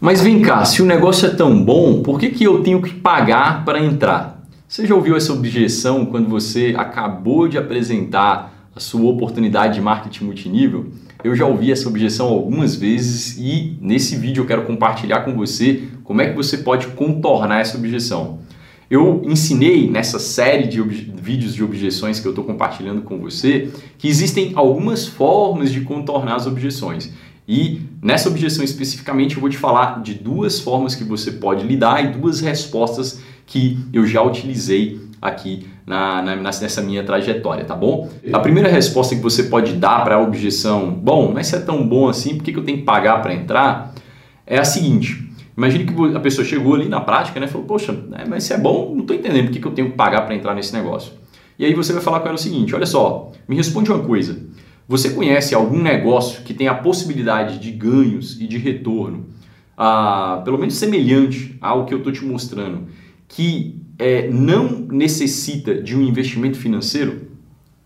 Mas vem cá, se o negócio é tão bom, por que, que eu tenho que pagar para entrar? Você já ouviu essa objeção quando você acabou de apresentar a sua oportunidade de marketing multinível? Eu já ouvi essa objeção algumas vezes e nesse vídeo eu quero compartilhar com você como é que você pode contornar essa objeção. Eu ensinei nessa série de vídeos de objeções que eu estou compartilhando com você que existem algumas formas de contornar as objeções. E nessa objeção especificamente eu vou te falar de duas formas que você pode lidar e duas respostas que eu já utilizei aqui na, na, nessa minha trajetória, tá bom? A primeira resposta que você pode dar para a objeção, bom, mas se é tão bom assim, por que, que eu tenho que pagar para entrar? É a seguinte, imagine que a pessoa chegou ali na prática né, falou, poxa, né, mas se é bom, não estou entendendo por que, que eu tenho que pagar para entrar nesse negócio. E aí você vai falar com ela o seguinte, olha só, me responde uma coisa, você conhece algum negócio que tem a possibilidade de ganhos e de retorno, ah, pelo menos semelhante ao que eu estou te mostrando, que é, não necessita de um investimento financeiro?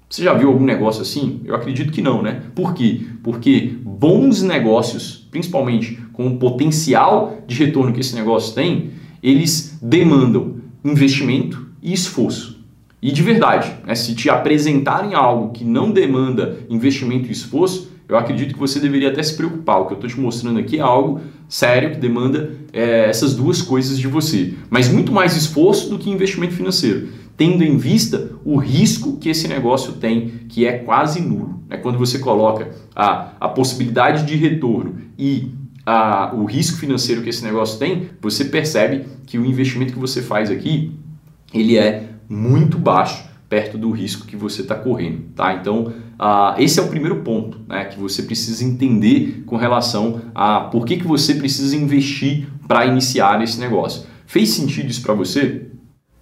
Você já viu algum negócio assim? Eu acredito que não, né? Por quê? Porque bons negócios, principalmente com o potencial de retorno que esse negócio tem, eles demandam investimento e esforço. E de verdade, né, se te apresentarem algo que não demanda investimento e esforço, eu acredito que você deveria até se preocupar. O que eu estou te mostrando aqui é algo sério que demanda é, essas duas coisas de você. Mas muito mais esforço do que investimento financeiro, tendo em vista o risco que esse negócio tem, que é quase nulo. Né? Quando você coloca a, a possibilidade de retorno e a, o risco financeiro que esse negócio tem, você percebe que o investimento que você faz aqui ele é muito baixo perto do risco que você está correndo, tá? Então, esse é o primeiro ponto, né, que você precisa entender com relação a por que, que você precisa investir para iniciar esse negócio. Fez sentido isso para você?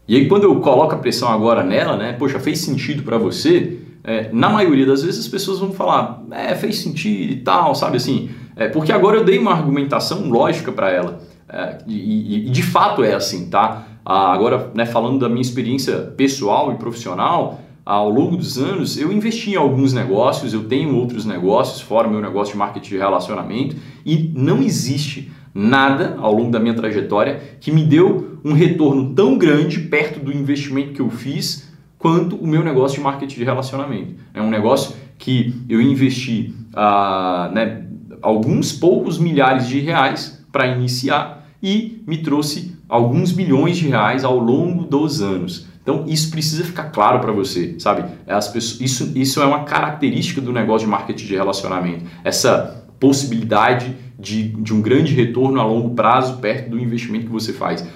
E aí, quando eu coloco a pressão agora nela, né, poxa, fez sentido para você? É, na maioria das vezes as pessoas vão falar, é, fez sentido e tal, sabe assim? É, porque agora eu dei uma argumentação lógica para ela. É, e, e, de fato é assim, tá? Ah, agora, né, falando da minha experiência pessoal e profissional, ao longo dos anos eu investi em alguns negócios, eu tenho outros negócios, fora meu negócio de marketing de relacionamento, e não existe nada ao longo da minha trajetória que me deu um retorno tão grande perto do investimento que eu fiz quanto o meu negócio de marketing de relacionamento. É um negócio que eu investi ah, né, alguns poucos milhares de reais para iniciar e me trouxe alguns milhões de reais ao longo dos anos. Então isso precisa ficar claro para você, sabe? As pessoas, isso, isso é uma característica do negócio de marketing de relacionamento. Essa possibilidade de, de um grande retorno a longo prazo perto do investimento que você faz.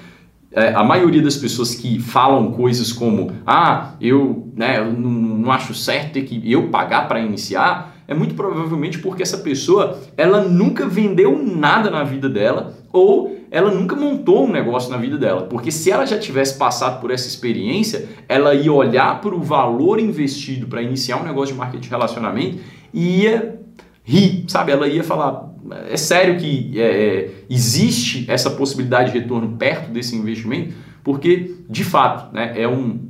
É, a maioria das pessoas que falam coisas como ah, eu, né, não, não acho certo ter que eu pagar para iniciar, é muito provavelmente porque essa pessoa ela nunca vendeu nada na vida dela ou ela nunca montou um negócio na vida dela. Porque se ela já tivesse passado por essa experiência, ela ia olhar para o valor investido para iniciar um negócio de marketing de relacionamento e ia rir, sabe? Ela ia falar: é sério que é, é, existe essa possibilidade de retorno perto desse investimento? Porque, de fato, né, é, um,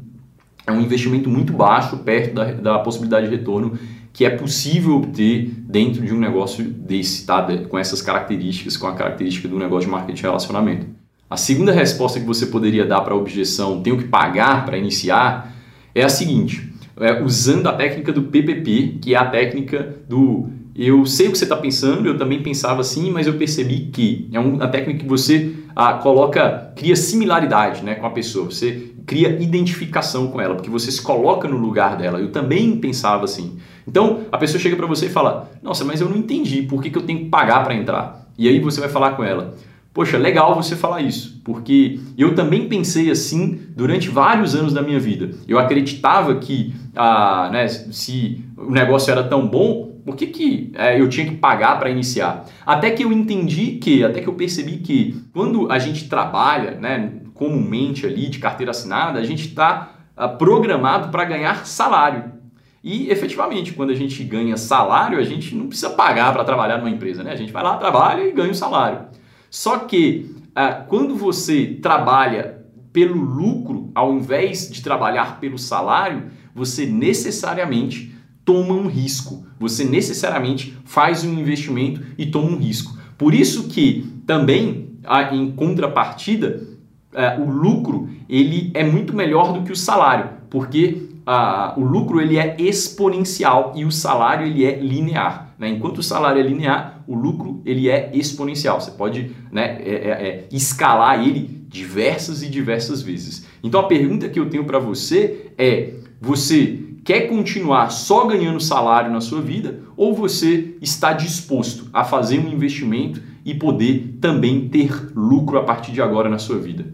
é um investimento muito baixo perto da, da possibilidade de retorno que é possível obter dentro de um negócio desse, tá? com essas características, com a característica do negócio de marketing de relacionamento. A segunda resposta que você poderia dar para a objeção, tenho que pagar para iniciar, é a seguinte: é, usando a técnica do PPP, que é a técnica do eu sei o que você está pensando, eu também pensava assim, mas eu percebi que é uma técnica que você ah, coloca, cria similaridade né, com a pessoa, você cria identificação com ela, porque você se coloca no lugar dela. Eu também pensava assim. Então a pessoa chega para você e fala: Nossa, mas eu não entendi, por que, que eu tenho que pagar para entrar? E aí você vai falar com ela: Poxa, legal você falar isso, porque eu também pensei assim durante vários anos da minha vida. Eu acreditava que ah, né, se o negócio era tão bom, por que, que é, eu tinha que pagar para iniciar? Até que eu entendi que, até que eu percebi que quando a gente trabalha, né, comumente ali de carteira assinada, a gente está ah, programado para ganhar salário. E efetivamente, quando a gente ganha salário, a gente não precisa pagar para trabalhar numa empresa, né? A gente vai lá, trabalha e ganha o salário. Só que ah, quando você trabalha pelo lucro, ao invés de trabalhar pelo salário, você necessariamente toma um risco. Você necessariamente faz um investimento e toma um risco. Por isso que também, em contrapartida, é, o lucro ele é muito melhor do que o salário, porque o lucro ele é exponencial e o salário ele é linear. Né? Enquanto o salário é linear, o lucro ele é exponencial. Você pode né, é, é, é escalar ele diversas e diversas vezes. Então a pergunta que eu tenho para você é: você quer continuar só ganhando salário na sua vida ou você está disposto a fazer um investimento e poder também ter lucro a partir de agora na sua vida?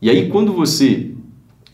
E aí, quando você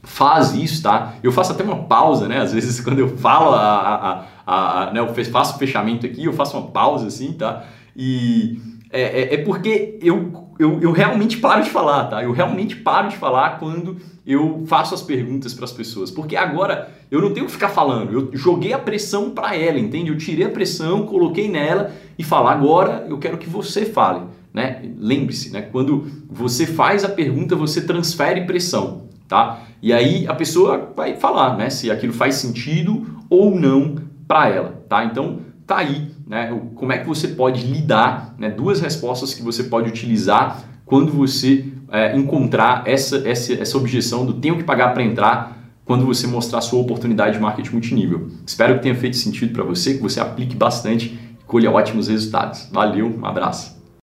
faz isso, tá? Eu faço até uma pausa, né? Às vezes, quando eu falo, a, a, a, né? eu faço o fechamento aqui, eu faço uma pausa assim, tá? E é, é, é porque eu, eu, eu realmente paro de falar, tá? Eu realmente paro de falar quando eu faço as perguntas para as pessoas, porque agora eu não tenho que ficar falando, eu joguei a pressão para ela, entende? Eu tirei a pressão, coloquei nela e falar agora eu quero que você fale. Né? Lembre-se, né? quando você faz a pergunta, você transfere pressão. Tá? E aí a pessoa vai falar né? se aquilo faz sentido ou não para ela. Tá? Então tá aí né? como é que você pode lidar, né? duas respostas que você pode utilizar quando você é, encontrar essa, essa, essa objeção do tenho que pagar para entrar quando você mostrar sua oportunidade de marketing multinível. Espero que tenha feito sentido para você, que você aplique bastante e colha ótimos resultados. Valeu, um abraço.